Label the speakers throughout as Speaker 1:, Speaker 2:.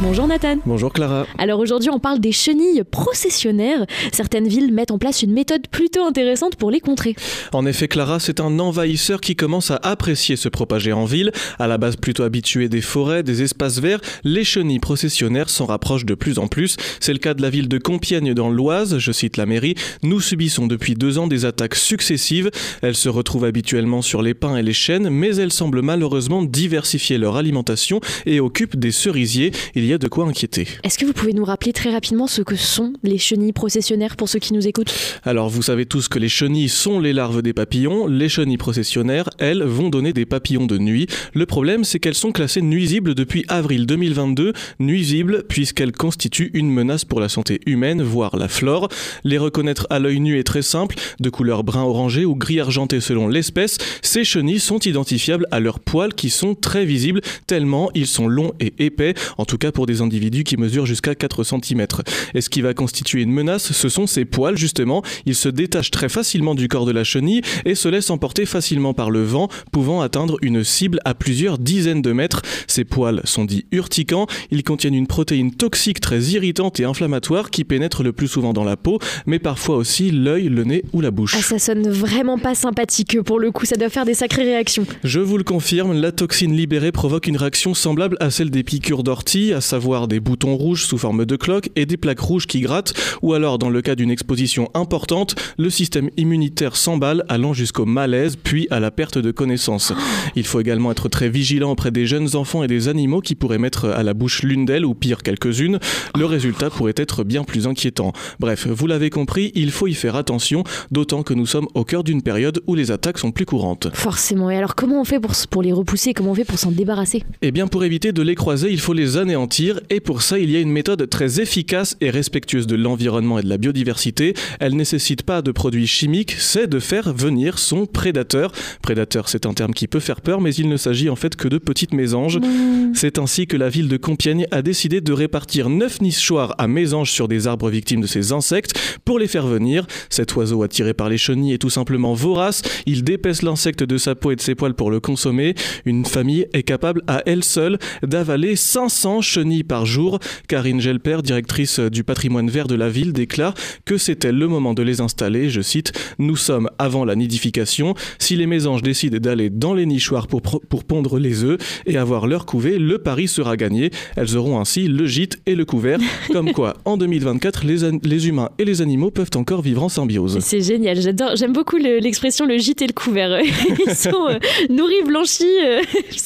Speaker 1: Bonjour Nathan.
Speaker 2: Bonjour Clara.
Speaker 1: Alors aujourd'hui on parle des chenilles processionnaires. Certaines villes mettent en place une méthode plutôt intéressante pour les contrer.
Speaker 2: En effet Clara, c'est un envahisseur qui commence à apprécier se propager en ville. À la base plutôt habitué des forêts, des espaces verts, les chenilles processionnaires s'en rapprochent de plus en plus. C'est le cas de la ville de Compiègne dans l'Oise, je cite la mairie. Nous subissons depuis deux ans des attaques successives. Elles se retrouvent habituellement sur les pins et les chênes, mais elles semblent malheureusement diversifier leur alimentation et occupent des cerisiers il y a de quoi inquiéter.
Speaker 1: Est-ce que vous pouvez nous rappeler très rapidement ce que sont les chenilles processionnaires pour ceux qui nous écoutent?
Speaker 2: Alors vous savez tous que les chenilles sont les larves des papillons, les chenilles processionnaires, elles, vont donner des papillons de nuit. Le problème c'est qu'elles sont classées nuisibles depuis avril 2022, nuisibles puisqu'elles constituent une menace pour la santé humaine, voire la flore. Les reconnaître à l'œil nu est très simple, de couleur brun orangé ou gris argenté selon l'espèce, ces chenilles sont identifiables à leurs poils qui sont très visibles tellement ils sont longs et épais, en tout cas pour des individus qui mesurent jusqu'à 4 cm. Et ce qui va constituer une menace, ce sont ces poils justement. Ils se détachent très facilement du corps de la chenille et se laissent emporter facilement par le vent, pouvant atteindre une cible à plusieurs dizaines de mètres. Ces poils sont dits urticants. Ils contiennent une protéine toxique très irritante et inflammatoire qui pénètre le plus souvent dans la peau, mais parfois aussi l'œil, le nez ou la bouche.
Speaker 1: Ah, ça sonne vraiment pas sympathique pour le coup, ça doit faire des sacrées réactions.
Speaker 2: Je vous le confirme, la toxine libérée provoque une réaction semblable à celle des piqûres d'ortie, à savoir des boutons rouges sous forme de cloques et des plaques rouges qui grattent, ou alors dans le cas d'une exposition importante, le système immunitaire s'emballe allant jusqu'au malaise puis à la perte de connaissance. Il faut également être très vigilant auprès des jeunes enfants et des animaux qui pourraient mettre à la bouche l'une d'elles ou pire quelques-unes. Le résultat pourrait être bien plus inquiétant. Bref, vous l'avez compris, il faut y faire attention, d'autant que nous sommes au cœur d'une période où les attaques sont plus courantes.
Speaker 1: Forcément. Et alors comment on fait pour, pour les repousser? Comment on fait pour s'en débarrasser?
Speaker 2: Eh bien pour éviter de les croiser, il faut les anéantir et pour ça il y a une méthode très efficace et respectueuse de l'environnement et de la biodiversité. Elle nécessite pas de produits chimiques, c'est de faire venir son prédateur. Prédateur c'est un terme qui peut faire peur mais il ne s'agit en fait que de petites mésanges.
Speaker 1: Mmh.
Speaker 2: C'est ainsi que la ville de Compiègne a décidé de répartir 9 nichoirs à mésanges sur des arbres victimes de ces insectes pour les faire venir. Cet oiseau attiré par les chenilles est tout simplement vorace, il dépaisse l'insecte de sa peau et de ses poils pour le consommer. Une famille est capable à elle seule d'avaler 500 chenilles par jour. Karine Gelper, directrice du patrimoine vert de la ville, déclare que c'était le moment de les installer. Je cite Nous sommes avant la nidification. Si les mésanges décident d'aller dans les nichoirs pour, pour pondre les œufs et avoir leur couvée, le pari sera gagné. Elles auront ainsi le gîte et le couvert. Comme quoi, en 2024, les, les humains et les animaux peuvent encore vivre en symbiose.
Speaker 1: C'est génial, j'adore, j'aime beaucoup l'expression le, gîte et le couvert. Ils sont euh, nourris, blanchis, euh,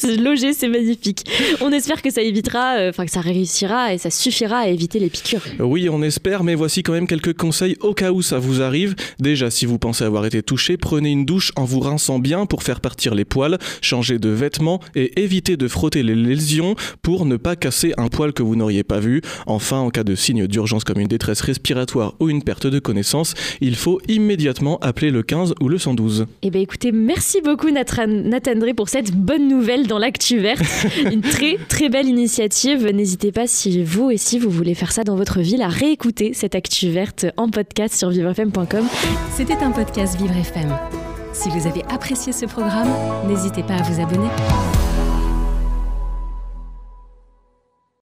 Speaker 1: logés, c'est magnifique. On espère que ça évitera, euh, que ça réussira et ça suffira à éviter les piqûres.
Speaker 2: Oui, on espère, mais voici quand même quelques conseils au cas où ça vous arrive. Déjà, si vous pensez avoir été touché, prenez une douche en vous rinçant bien pour faire partir les poils, changez de vêtements et évitez de frotter les lésions pour ne pas casser un poil que vous n'auriez pas vu. Enfin, en cas de signe d'urgence comme une détresse respiratoire ou une perte de connaissance, il faut immédiatement appeler le 15 ou le 112.
Speaker 1: Eh bien écoutez, merci beaucoup Nathan, Nathan Drey pour cette bonne nouvelle dans l'actu verte. une très très belle initiative. N'hésitez pas si vous et si vous voulez faire ça dans votre ville à réécouter cette actu verte en podcast sur vivrefm.com.
Speaker 3: C'était un podcast Vivre FM. Si vous avez apprécié ce programme, n'hésitez pas à vous abonner.